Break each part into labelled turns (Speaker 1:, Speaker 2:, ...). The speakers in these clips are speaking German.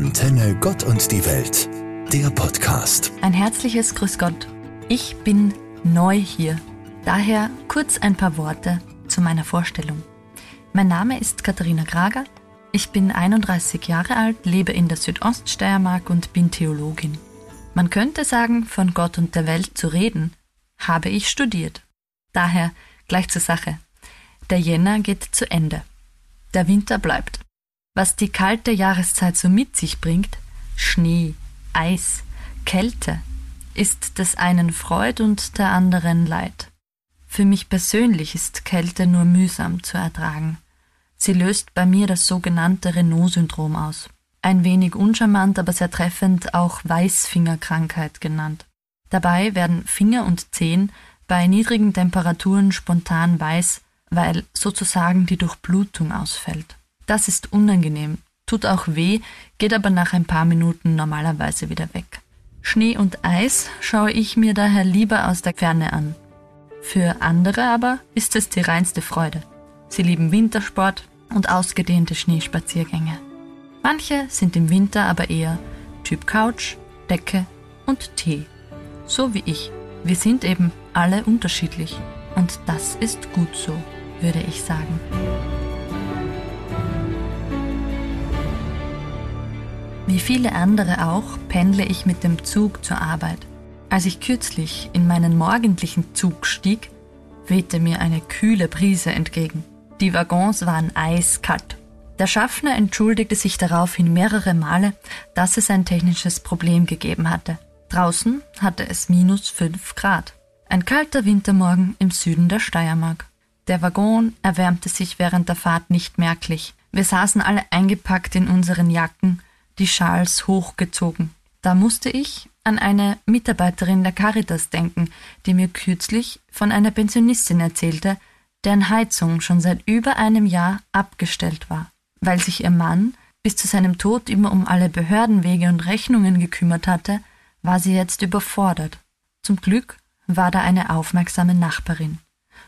Speaker 1: Antenne Gott und die Welt, der Podcast.
Speaker 2: Ein herzliches Grüß Gott. Ich bin neu hier. Daher kurz ein paar Worte zu meiner Vorstellung. Mein Name ist Katharina Grager. Ich bin 31 Jahre alt, lebe in der Südoststeiermark und bin Theologin. Man könnte sagen, von Gott und der Welt zu reden, habe ich studiert. Daher gleich zur Sache. Der Jänner geht zu Ende. Der Winter bleibt. Was die kalte Jahreszeit so mit sich bringt, Schnee, Eis, Kälte, ist des einen Freud und der anderen Leid. Für mich persönlich ist Kälte nur mühsam zu ertragen. Sie löst bei mir das sogenannte Renault-Syndrom aus. Ein wenig uncharmant, aber sehr treffend auch Weißfingerkrankheit genannt. Dabei werden Finger und Zehen bei niedrigen Temperaturen spontan weiß, weil sozusagen die Durchblutung ausfällt. Das ist unangenehm, tut auch weh, geht aber nach ein paar Minuten normalerweise wieder weg. Schnee und Eis schaue ich mir daher lieber aus der Ferne an. Für andere aber ist es die reinste Freude. Sie lieben Wintersport und ausgedehnte Schneespaziergänge. Manche sind im Winter aber eher Typ Couch, Decke und Tee. So wie ich. Wir sind eben alle unterschiedlich. Und das ist gut so, würde ich sagen. Wie viele andere auch pendle ich mit dem Zug zur Arbeit. Als ich kürzlich in meinen morgendlichen Zug stieg, wehte mir eine kühle Brise entgegen. Die Waggons waren eiskalt. Der Schaffner entschuldigte sich daraufhin mehrere Male, dass es ein technisches Problem gegeben hatte. Draußen hatte es minus fünf Grad. Ein kalter Wintermorgen im Süden der Steiermark. Der Waggon erwärmte sich während der Fahrt nicht merklich. Wir saßen alle eingepackt in unseren Jacken die Schals hochgezogen. Da musste ich an eine Mitarbeiterin der Caritas denken, die mir kürzlich von einer Pensionistin erzählte, deren Heizung schon seit über einem Jahr abgestellt war. Weil sich ihr Mann bis zu seinem Tod immer um alle Behördenwege und Rechnungen gekümmert hatte, war sie jetzt überfordert. Zum Glück war da eine aufmerksame Nachbarin.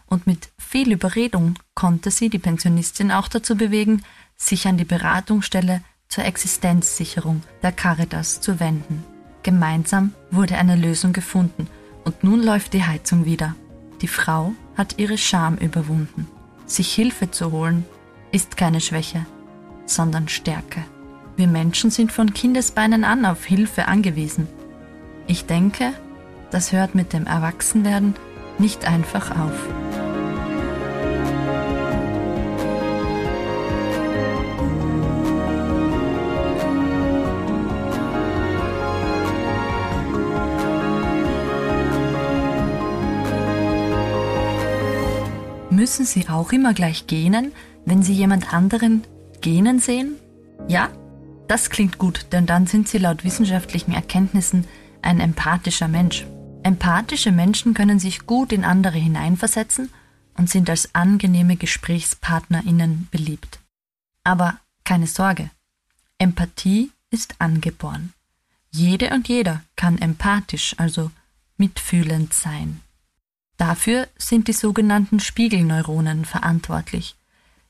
Speaker 2: Und mit viel Überredung konnte sie die Pensionistin auch dazu bewegen, sich an die Beratungsstelle zur Existenzsicherung der Caritas zu wenden. Gemeinsam wurde eine Lösung gefunden und nun läuft die Heizung wieder. Die Frau hat ihre Scham überwunden. Sich Hilfe zu holen ist keine Schwäche, sondern Stärke. Wir Menschen sind von Kindesbeinen an auf Hilfe angewiesen. Ich denke, das hört mit dem Erwachsenwerden nicht einfach auf. Müssen Sie auch immer gleich gähnen, wenn Sie jemand anderen gähnen sehen? Ja? Das klingt gut, denn dann sind Sie laut wissenschaftlichen Erkenntnissen ein empathischer Mensch. Empathische Menschen können sich gut in andere hineinversetzen und sind als angenehme GesprächspartnerInnen beliebt. Aber keine Sorge, Empathie ist angeboren. Jede und jeder kann empathisch, also mitfühlend sein. Dafür sind die sogenannten Spiegelneuronen verantwortlich.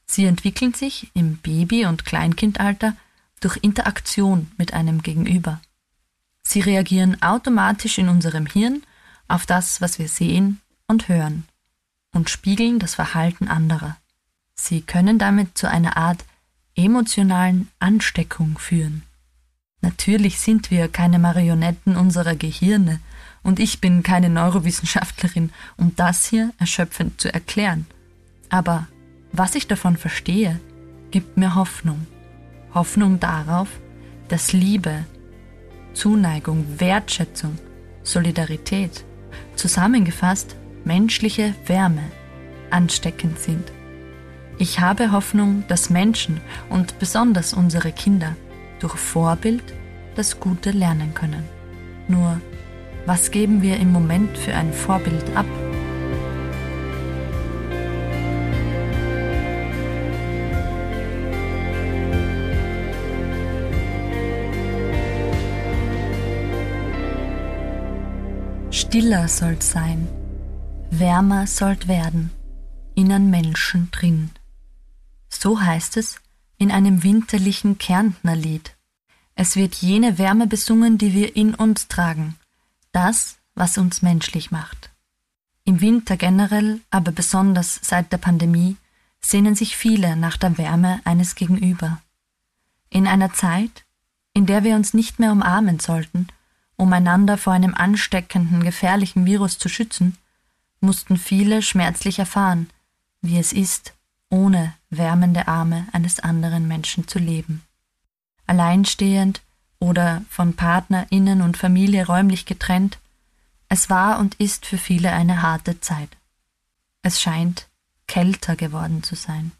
Speaker 2: Sie entwickeln sich im Baby- und Kleinkindalter durch Interaktion mit einem Gegenüber. Sie reagieren automatisch in unserem Hirn auf das, was wir sehen und hören und spiegeln das Verhalten anderer. Sie können damit zu einer Art emotionalen Ansteckung führen. Natürlich sind wir keine Marionetten unserer Gehirne und ich bin keine Neurowissenschaftlerin, um das hier erschöpfend zu erklären. Aber was ich davon verstehe, gibt mir Hoffnung. Hoffnung darauf, dass Liebe, Zuneigung, Wertschätzung, Solidarität, zusammengefasst menschliche Wärme, ansteckend sind. Ich habe Hoffnung, dass Menschen und besonders unsere Kinder durch Vorbild das Gute lernen können. Nur was geben wir im Moment für ein Vorbild ab? Stiller sollt sein, wärmer sollt werden, innen Menschen drin. So heißt es in einem winterlichen Kärntner Lied. Es wird jene Wärme besungen, die wir in uns tragen. Das, was uns menschlich macht. Im Winter generell, aber besonders seit der Pandemie, sehnen sich viele nach der Wärme eines Gegenüber. In einer Zeit, in der wir uns nicht mehr umarmen sollten, um einander vor einem ansteckenden, gefährlichen Virus zu schützen, mussten viele schmerzlich erfahren, wie es ist, ohne wärmende Arme eines anderen Menschen zu leben. Alleinstehend oder von PartnerInnen und Familie räumlich getrennt, es war und ist für viele eine harte Zeit. Es scheint kälter geworden zu sein.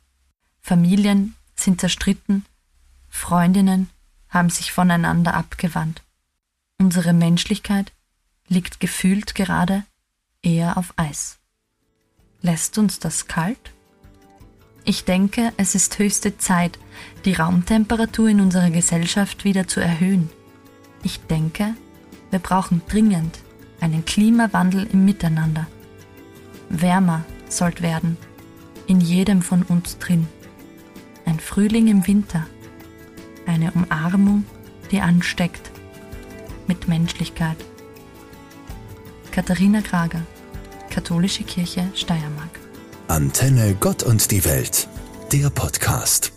Speaker 2: Familien sind zerstritten, Freundinnen haben sich voneinander abgewandt. Unsere Menschlichkeit liegt gefühlt gerade eher auf Eis. Lässt uns das kalt? Ich denke, es ist höchste Zeit, die Raumtemperatur in unserer Gesellschaft wieder zu erhöhen. Ich denke, wir brauchen dringend einen Klimawandel im Miteinander. Wärmer sollt werden, in jedem von uns drin. Ein Frühling im Winter, eine Umarmung, die ansteckt, mit Menschlichkeit. Katharina Krager, Katholische Kirche Steiermark.
Speaker 1: Antenne Gott und die Welt, der Podcast.